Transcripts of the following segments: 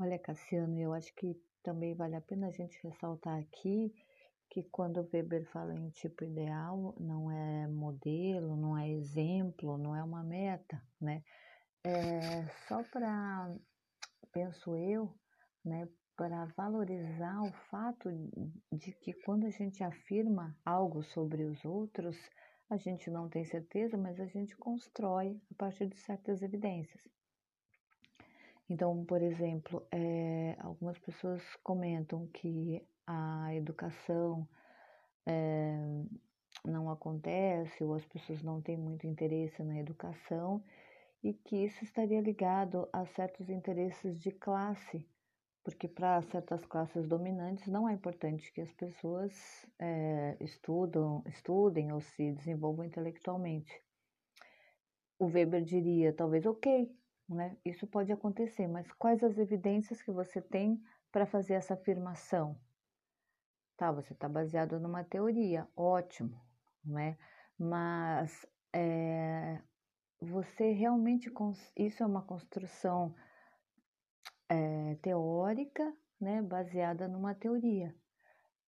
Olha, Cassiano, eu acho que também vale a pena a gente ressaltar aqui que quando o Weber fala em tipo ideal, não é modelo, não é exemplo, não é uma meta, né? É só para, penso eu, né, para valorizar o fato de que quando a gente afirma algo sobre os outros, a gente não tem certeza, mas a gente constrói a partir de certas evidências. Então, por exemplo, é, algumas pessoas comentam que a educação é, não acontece ou as pessoas não têm muito interesse na educação e que isso estaria ligado a certos interesses de classe, porque para certas classes dominantes não é importante que as pessoas é, estudam, estudem ou se desenvolvam intelectualmente. O Weber diria, talvez, ok, né? Isso pode acontecer, mas quais as evidências que você tem para fazer essa afirmação? Tá, você está baseado numa teoria, ótimo, né? Mas é, você realmente, isso é uma construção é, teórica, né, baseada numa teoria.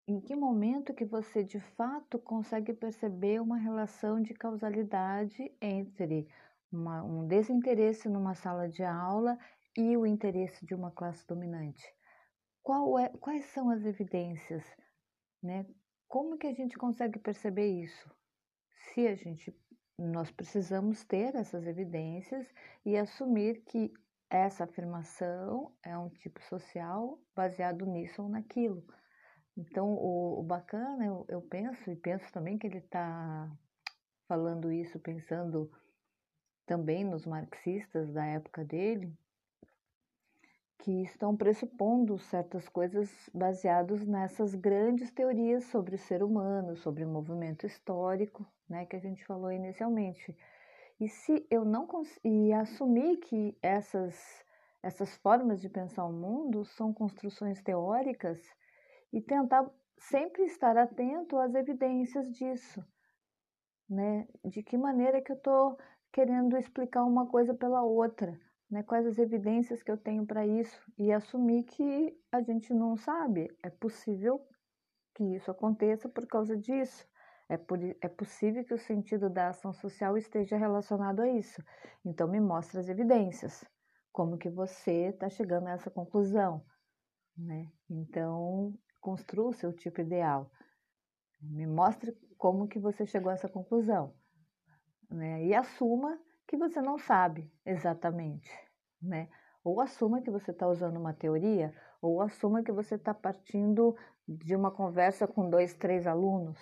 Em que momento que você de fato consegue perceber uma relação de causalidade entre uma, um desinteresse numa sala de aula e o interesse de uma classe dominante. É, quais são as evidências? Né? Como que a gente consegue perceber isso? Se a gente, nós precisamos ter essas evidências e assumir que essa afirmação é um tipo social baseado nisso ou naquilo. Então, o, o bacana, eu, eu penso, e penso também que ele está falando isso pensando também nos marxistas da época dele, que estão pressupondo certas coisas baseadas nessas grandes teorias sobre o ser humano, sobre o movimento histórico, né, que a gente falou inicialmente. E se eu não conseguir assumir que essas essas formas de pensar o mundo são construções teóricas e tentar sempre estar atento às evidências disso, né? De que maneira que eu estou querendo explicar uma coisa pela outra, né? Quais as evidências que eu tenho para isso e assumir que a gente não sabe. É possível que isso aconteça por causa disso. É, por, é possível que o sentido da ação social esteja relacionado a isso. Então, me mostre as evidências. Como que você está chegando a essa conclusão, né? Então, construa o seu tipo ideal. Me mostre como que você chegou a essa conclusão né? E assuma que você não sabe exatamente, né? Ou assuma que você está usando uma teoria, ou assuma que você está partindo de uma conversa com dois, três alunos,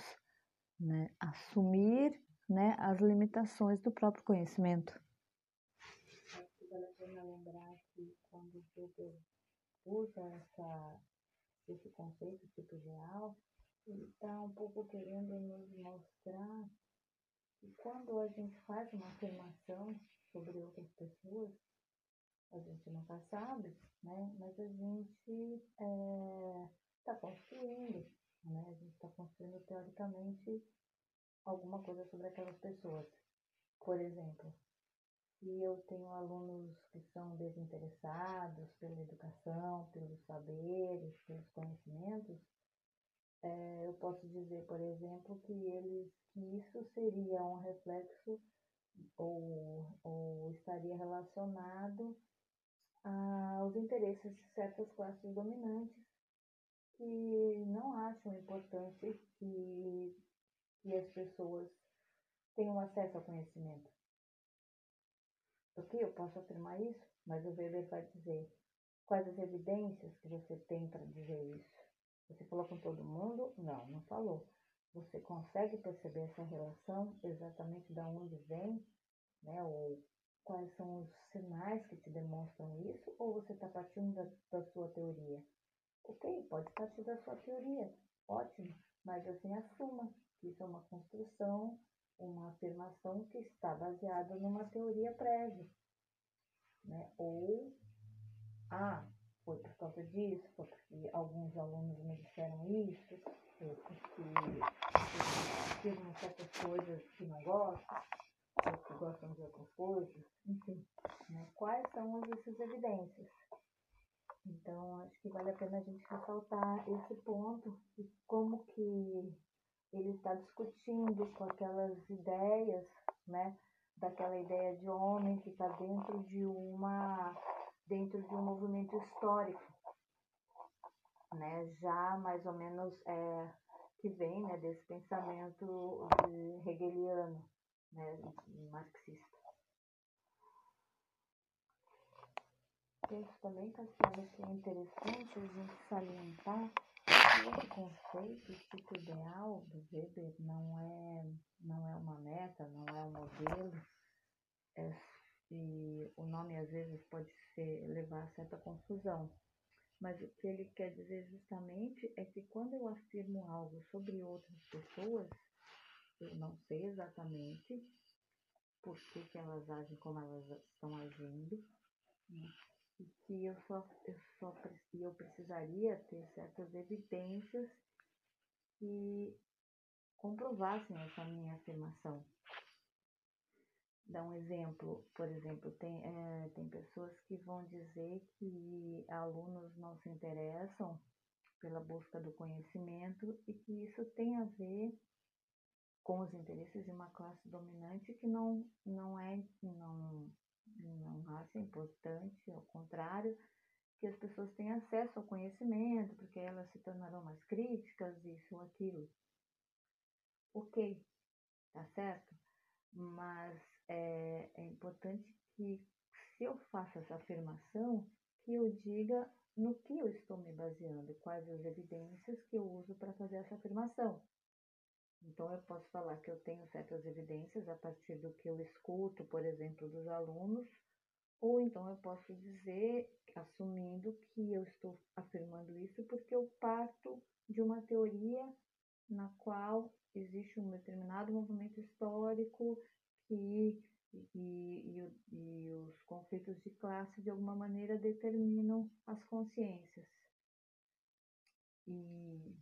né? Assumir, né, as limitações do próprio conhecimento. Pena lembrar que quando Weber usa essa, esse conceito tipo real, ele está um pouco querendo nos mostrar e quando a gente faz uma afirmação sobre outras pessoas, a gente nunca sabe, né? Mas a gente está é, construindo, né? A gente está construindo teoricamente alguma coisa sobre aquelas pessoas. Por exemplo, se eu tenho alunos que são desinteressados pela educação, pelos saberes, pelos conhecimentos, é, eu posso dizer, por exemplo, que eles que isso seria um reflexo ou, ou estaria relacionado aos interesses de certas classes dominantes que não acham importante que, que as pessoas tenham acesso ao conhecimento. Ok, eu posso afirmar isso, mas o Weber vai dizer quais as evidências que você tem para dizer isso. Você falou com todo mundo? Não, não falou. Você consegue perceber essa relação exatamente de onde vem, né? Ou quais são os sinais que te demonstram isso? Ou você está partindo da, da sua teoria? Ok, pode partir da sua teoria, ótimo, mas assim assuma que isso é uma construção, uma afirmação que está baseada numa teoria prévia. Né? Ou, ah, foi por causa disso, porque alguns alunos me disseram isso, foi porque afirmam certas coisas que não gostam, que gostam de outras coisas, enfim. Né? Quais são essas evidências? Então, acho que vale a pena a gente ressaltar esse ponto e como que ele está discutindo com aquelas ideias, né? Daquela ideia de homem que está dentro de uma dentro de um movimento histórico, né? Já mais ou menos é, que vem né, desse pensamento hegeliano, né, marxista. Penso também, Cassiano, que é interessante a gente salientar que esse conceito, tipo ideal do Weber não é, não é uma meta, não é um modelo, é, e o nome às vezes pode ser, levar a certa confusão. Mas o que ele quer dizer justamente é que quando eu afirmo algo sobre outras pessoas, eu não sei exatamente por que, que elas agem como elas estão agindo, né? e que eu só, eu só eu precisaria ter certas evidências que comprovassem essa minha afirmação. Dar um exemplo, por exemplo, tem, é, tem pessoas que vão dizer que alunos não se interessam pela busca do conhecimento e que isso tem a ver com os interesses de uma classe dominante que não, não é, não, não acha importante, ao contrário, que as pessoas tenham acesso ao conhecimento, porque elas se tornarão mais críticas, isso ou aquilo. Ok, tá certo? Mas é, é importante que, se eu faço essa afirmação, que eu diga no que eu estou me baseando, quais as evidências que eu uso para fazer essa afirmação. Então, eu posso falar que eu tenho certas evidências a partir do que eu escuto, por exemplo, dos alunos, ou então eu posso dizer, assumindo que eu estou afirmando isso porque eu parto de uma teoria na qual existe um determinado movimento histórico e, e, e os conflitos de classe de alguma maneira determinam as consciências. E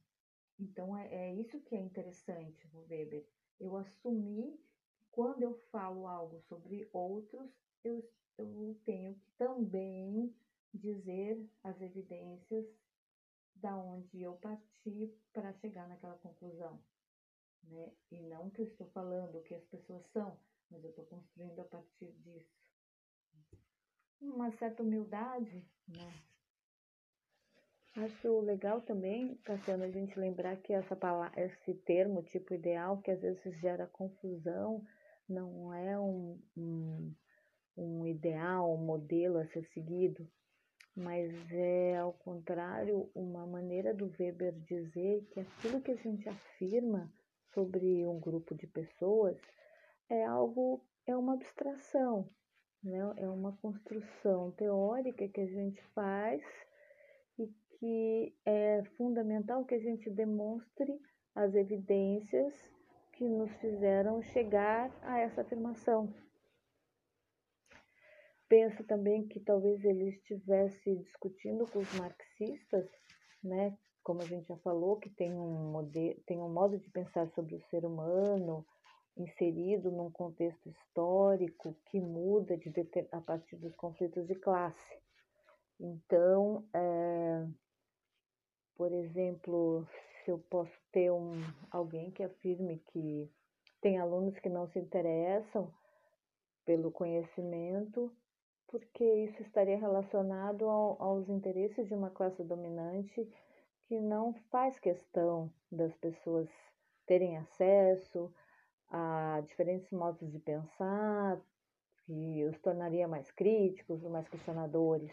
então é, é isso que é interessante Weber. Eu assumir que quando eu falo algo sobre outros, eu, eu tenho que também dizer as evidências da onde eu parti para chegar naquela conclusão. Né? E não que eu estou falando o que as pessoas são, mas eu estou construindo a partir disso. Uma certa humildade, né? Acho legal também, Cassiano, a gente lembrar que essa palavra, esse termo tipo ideal, que às vezes gera confusão, não é um, um, um ideal, um modelo a ser seguido, mas é, ao contrário, uma maneira do Weber dizer que aquilo que a gente afirma sobre um grupo de pessoas é algo, é uma abstração, né? é uma construção teórica que a gente faz e que é fundamental que a gente demonstre as evidências que nos fizeram chegar a essa afirmação. Penso também que talvez ele estivesse discutindo com os marxistas, né, como a gente já falou, que tem um, modelo, tem um modo de pensar sobre o ser humano, inserido num contexto histórico que muda de, a partir dos conflitos de classe. Então, é, por exemplo, se eu posso ter um, alguém que afirme que tem alunos que não se interessam pelo conhecimento, porque isso estaria relacionado ao, aos interesses de uma classe dominante que não faz questão das pessoas terem acesso a diferentes modos de pensar, que os tornaria mais críticos, mais questionadores.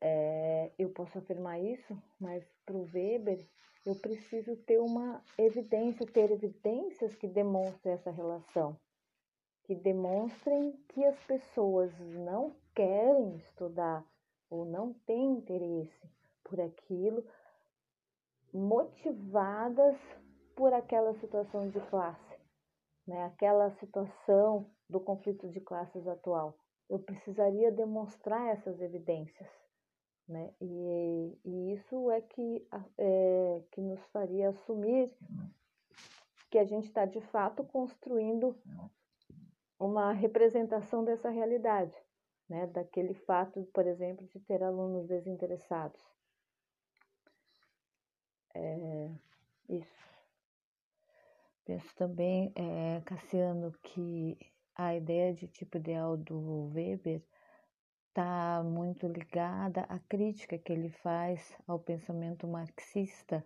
É, eu posso afirmar isso, mas para o Weber eu preciso ter uma evidência, ter evidências que demonstrem essa relação, que demonstrem que as pessoas não querem estudar ou não têm interesse por aquilo, motivadas por aquela situação de classe, né? aquela situação do conflito de classes atual. Eu precisaria demonstrar essas evidências. Né? E, e isso é que, é que nos faria assumir que a gente está de fato construindo uma representação dessa realidade. né, daquele fato, por exemplo, de ter alunos desinteressados. É, isso. Penso também, é, Cassiano, que a ideia de tipo ideal do Weber está muito ligada à crítica que ele faz ao pensamento marxista,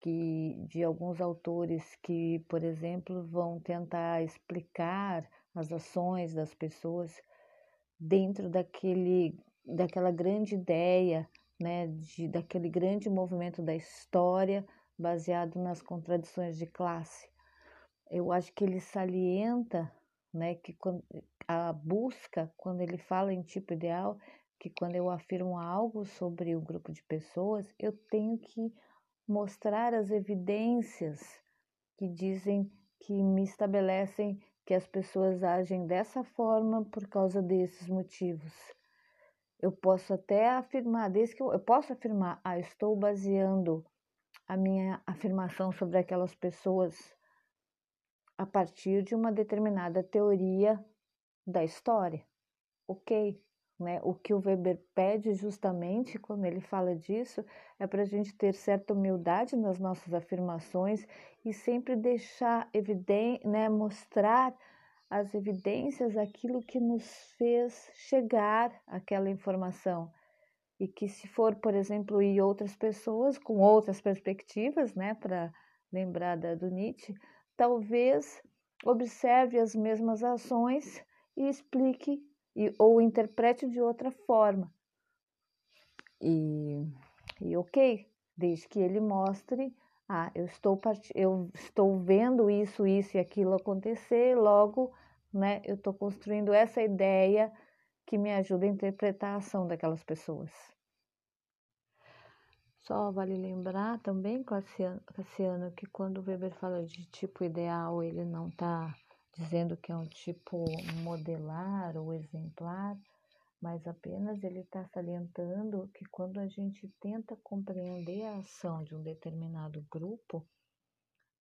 que de alguns autores que, por exemplo, vão tentar explicar as ações das pessoas dentro daquele, daquela grande ideia, né, de, daquele grande movimento da história baseado nas contradições de classe. Eu acho que ele salienta né? Que a busca, quando ele fala em tipo ideal, que quando eu afirmo algo sobre um grupo de pessoas, eu tenho que mostrar as evidências que dizem que me estabelecem que as pessoas agem dessa forma por causa desses motivos. Eu posso até afirmar, desde que eu, eu posso afirmar, ah, estou baseando a minha afirmação sobre aquelas pessoas a partir de uma determinada teoria da história. Ok? Né? O que o Weber pede justamente quando ele fala disso é para a gente ter certa humildade nas nossas afirmações e sempre deixar evidente, né, mostrar as evidências, aquilo que nos fez chegar àquela informação. E que se for, por exemplo, e outras pessoas com outras perspectivas, né, para lembrar da, do Nietzsche, talvez observe as mesmas ações e explique e, ou interprete de outra forma. E, e ok, desde que ele mostre, ah, eu estou, eu estou vendo isso, isso e aquilo acontecer, logo, né, eu estou construindo essa ideia que me ajuda a interpretar a ação daquelas pessoas. Só vale lembrar também, Cassiano, que quando o Weber fala de tipo ideal, ele não está dizendo que é um tipo modelar ou exemplar, mas apenas ele está salientando que quando a gente tenta compreender a ação de um determinado grupo,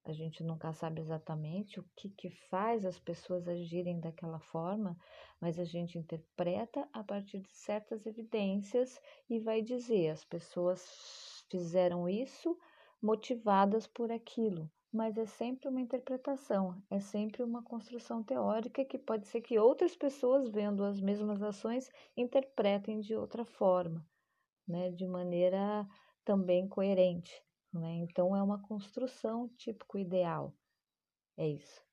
a gente nunca sabe exatamente o que, que faz as pessoas agirem daquela forma, mas a gente interpreta a partir de certas evidências e vai dizer as pessoas fizeram isso motivadas por aquilo, mas é sempre uma interpretação, é sempre uma construção teórica que pode ser que outras pessoas, vendo as mesmas ações, interpretem de outra forma, né, de maneira também coerente. Né? Então, é uma construção típico ideal. É isso.